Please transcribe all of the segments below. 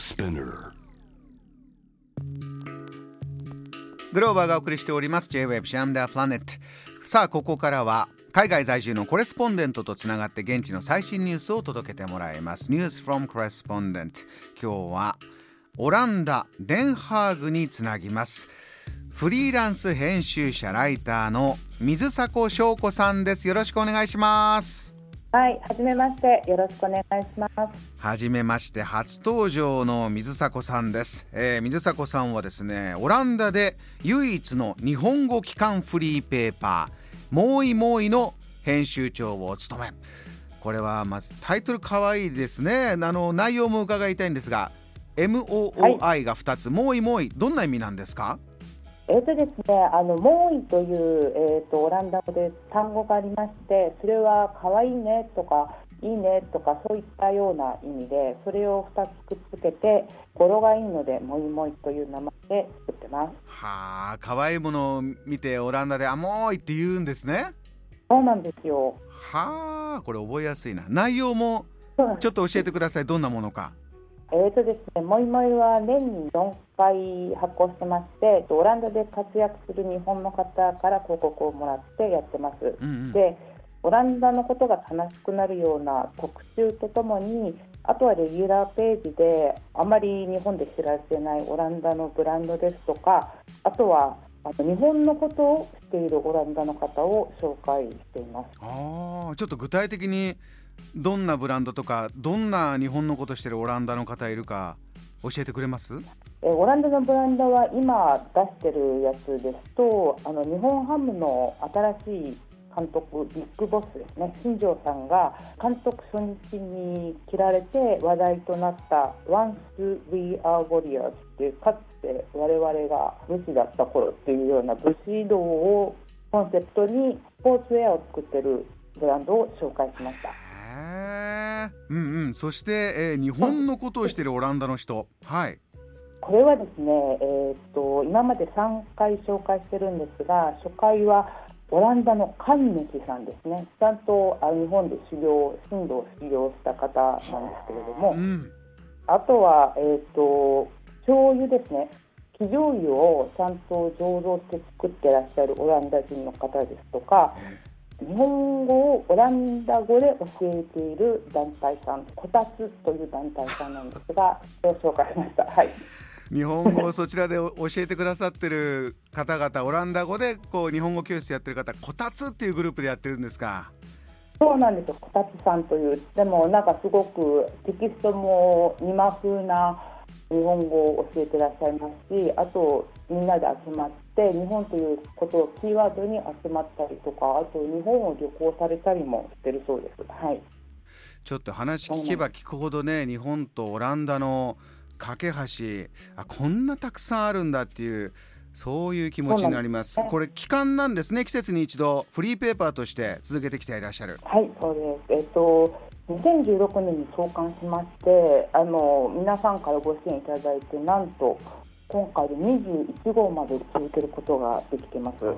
Spinner. グローバーがお送りしております。J-Web シャムダープラネットさあここからは海外在住のコレスポンデントとつながって現地の最新ニュースを届けてもらいます。ニュース from Correspondent 今日はオランダデンハーグにつなぎます。フリーランス編集者ライターの水迫翔子さんです。よろしくお願いします。はい、はじめまして、よろしくお願いします。はじめまして初登場の水迫さんです、えー水迫さんはですねオランダで唯一の日本語機関フリーペーパー「モーイモーイ」の編集長を務めこれはまずタイトルかわいいですね。あの内容も伺いたいんですが MOOI が2つ、モーイモーイどんな意味なんですか？えーとですね、あのモーイという、えー、とオランダ語で単語がありまして、それは可愛いねとかいいねとかそういったような意味で、それを2つくっつけて語呂がいいのでモイモイという名前で作ってます。はあ可愛いものを見てオランダで「あモーイ」って言うんですね。そうなんですよ。はあこれ覚えやすいな。内容もちょっと教えてください。どんなものかえーとですね、モイモイは年に4回発行してまして、オランダで活躍する日本の方から広告をもらってやってます。うんうんでオランダのことが楽しくなるような特集とともにあとはレギュラーページであまり日本で知られていないオランダのブランドですとかあとはあの日本のことを知っているオランダの方を紹介しています。ああちょっと具体的にどんなブランドとかどんな日本のことしてるオランダの方いるか教えてくれます？えオランダのブランドは今出してるやつですとあの日本ハムの新しい監督ビッグボスですね新庄さんが監督初日に着られて話題となった「Once We Are Warriors」っていうかつて我々が武士だった頃っていうような武士道をコンセプトにスポーツウェアを作ってるブランドを紹介しました。うんうん。そして、えー日本のことをしてるオランダの人。はい。これはですね、えーっと今まで3回紹介してるんですが初回はオランダの神主さんですね。ちゃんとあ日本で修行神道を修行した方なんですけれども。うん。あとは、えーっと醤油ですね。生醤油をちゃんと醸造して作ってらっしゃるオランダ人の方ですとか日本語をオランダ語で教えている団体さんこたつという団体さんなんですがそれを紹介しました。はい。日本語をそちらでお教えてくださってる方々オランダ語でこう日本語教室やってる方こたつっていうグループでやってるんですか？そうなんですよ、こたつさんという、でもなんかすごくテキストも今風な日本語を教えてらっしゃいますし、あとみんなで集まって、日本ということをキーワードに集まったりとか、あと日本を旅行されたりもしてるそうです。はい、ちょっと話聞けば聞くほどね日本とオランダの架け橋あこんなたくさんあるんだっていうそういう気持ちになりますこれ期間なんですね季節に一度フリーペーパーとして続けてきていらっしゃるはい、そうです。えっと2016年に創刊しまして、あの皆さんからご支援いただいて、なんと今回で21号まで続けることができてます。はい。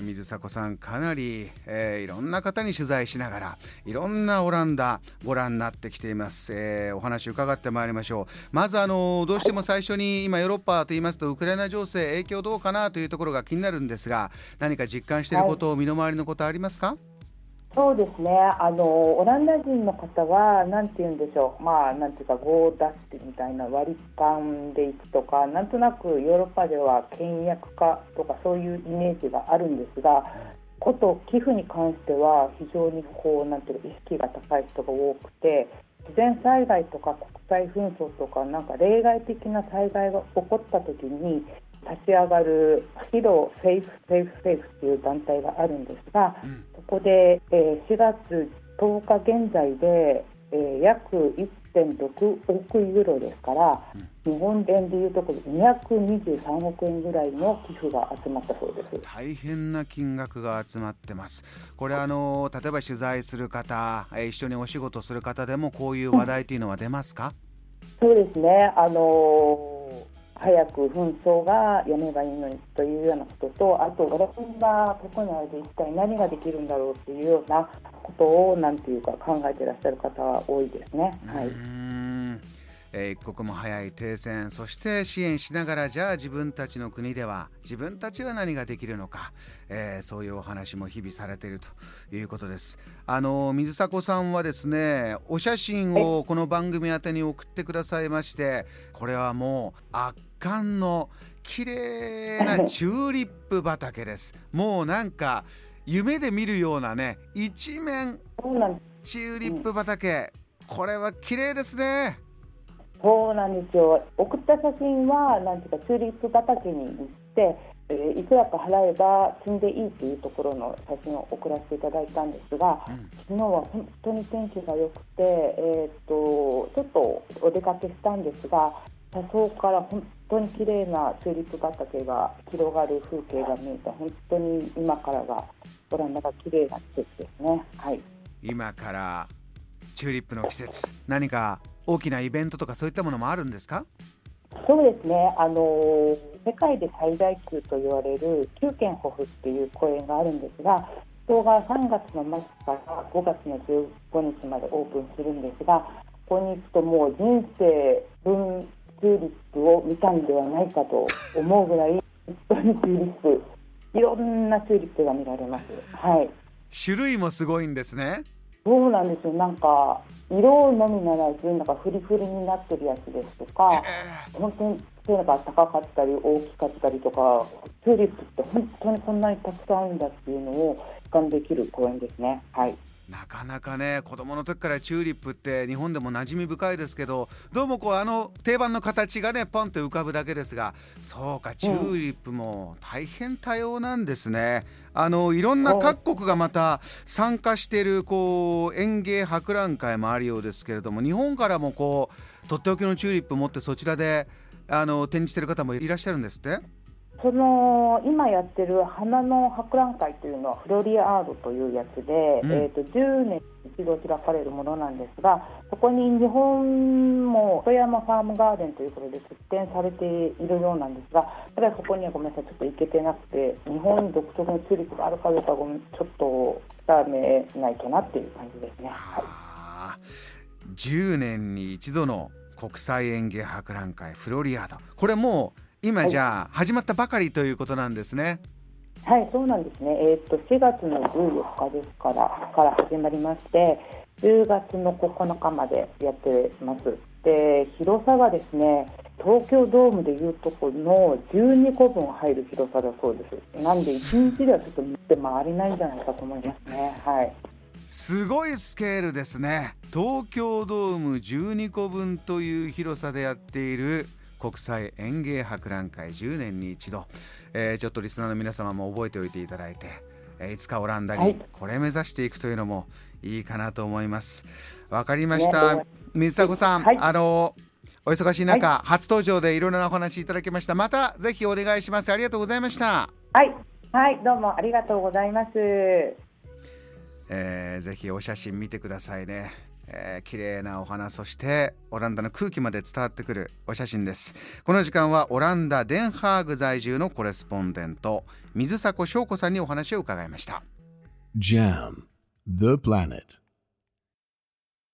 水迫さんかなり、えーいろんな方に取材しながらいろんなオランダご覧になってきています、えーお話伺ってまいりましょう。まずあのどうしても最初に今ヨーロッパと言いますとウクライナ情勢影響どうかなというところが気になるんですが何か実感していること、身の回りのことありますか？そうですね。あのオランダ人の方はなんて言うんでしょう。まあなんていうかゴーダッシュみたいな割り勘でいくとか、なんとなくヨーロッパでは倹約家とかそういうイメージがあるんですが、こと寄付に関しては非常にこうなんていうか意識が高い人が多くて。自然災害とか国際紛争とかなんか例外的な災害が起こった時に立ち上がるヒロセーフセーフセーフっていう団体があるんですが、んこで、えー4月10日現在で、えー約1.6億ユーロですから、日本円でいうところ223億円ぐらいの寄付が集まったそうです。大変な金額が集まってます。これあの例えば取材する方えー一緒にお仕事する方でもこういう話題というのは出ますか、そうですね、あのー早く紛争がやめばいいのにというようなことと、あと、オランダ国内で一体何ができるんだろうというようなことを、なんていうか、考えていらっしゃる方は多いですね。はいえー、一刻も早い停戦そして支援しながらじゃあ自分たちの国では自分たちは何ができるのか、えー、そういうお話も日々されているということです。あの水迫さんはですねお写真をこの番組宛てに送ってくださいましてこれはもう圧巻の綺麗な チューリップ畑です。もうなんか夢で見るようなね一面チューリップ畑、これは綺麗ですねそうなんですよ。送った写真はなんていうかチューリップ畑に行って、えー、いくらか払えば積んでいいというところの写真を送らせていただいたんですが、うん、昨日は本当に天気が良くて、えーと、ちょっとお出かけしたんですが車窓から本当に綺麗なチューリップ畑が広がる風景が見えて本当に今からがオランダが綺麗な季節ですね。はい、今からチューリップの季節何か大きなイベントとかそういったものもあるんですか？そうですねあの世界で最大級と言われるキューケンホフっていう公園があるんですが人が3月の末から5月の15日までオープンするんですがここに行くともう人生分チューリップを見たんではないかと思うぐらい本当にチューリップいろんなチューリップが見られます。はい。種類もすごいんですね。そうなんですよ。なんか色のみならずなんかフリフリになってるやつですとか、本当に背が高かったり大きかったりとか、チューリップって本当にこんなにたくさんあるんだっていうのを俯瞰できる公園ですね。はい。なかなかね子供の時からチューリップって日本でも馴染み深いですけどどうもこうあの定番の形がねポンと浮かぶだけですがそうかチューリップも大変多様なんですね。あのいろんな各国がまた参加しているこう園芸博覧会もあるようですけれども日本からもこうとっておきのチューリップ持ってそちらであの展示している方もいらっしゃるんですって？その今やってる花の博覧会というのはフロリアードというやつで、うん、えーと、10年に一度開かれるものなんですがそこに日本も富山ファームガーデンということで出展されているようなんですがただそこにはごめんなさいちょっと行けてなくて日本独特のチューリップがあるかどうかごめんちょっと伝めないとなっていう感じですね。はい、10年に一度の国際園芸博覧会フロリアードこれもう今じゃあ始まったばかりということなんですね。はい、そうなんですね。えっ、と4月の14日ですからから始まりまして、10月の9日までやってます。で、広さがですね、東京ドームでいうとこの12個分入る広さだそうです。なんで1日ではちょっと見て回りないんじゃないかと思いますね。はい。すごいスケールですね。東京ドーム12個分という広さでやっている国際園芸博覧会10年に一度、えー、ちょっとリスナーの皆様も覚えておいていただいて、えー、いつかオランダにこれ目指していくというのもいいかなと思います。わかりました。水迫さん、はい、あのお忙しい中、はい、初登場でいろいろなお話いただきました。またぜひお願いします。ありがとうございました。はい。はいどうも。ありがとうございます。えー、ぜひお写真見てくださいねえー、綺麗なお花そしてオランダの空気まで伝わってくるお写真です。この時間はオランダデンハーグ在住のコレスポンデント水迫翔子さんにお話を伺いました。JAM The Planet.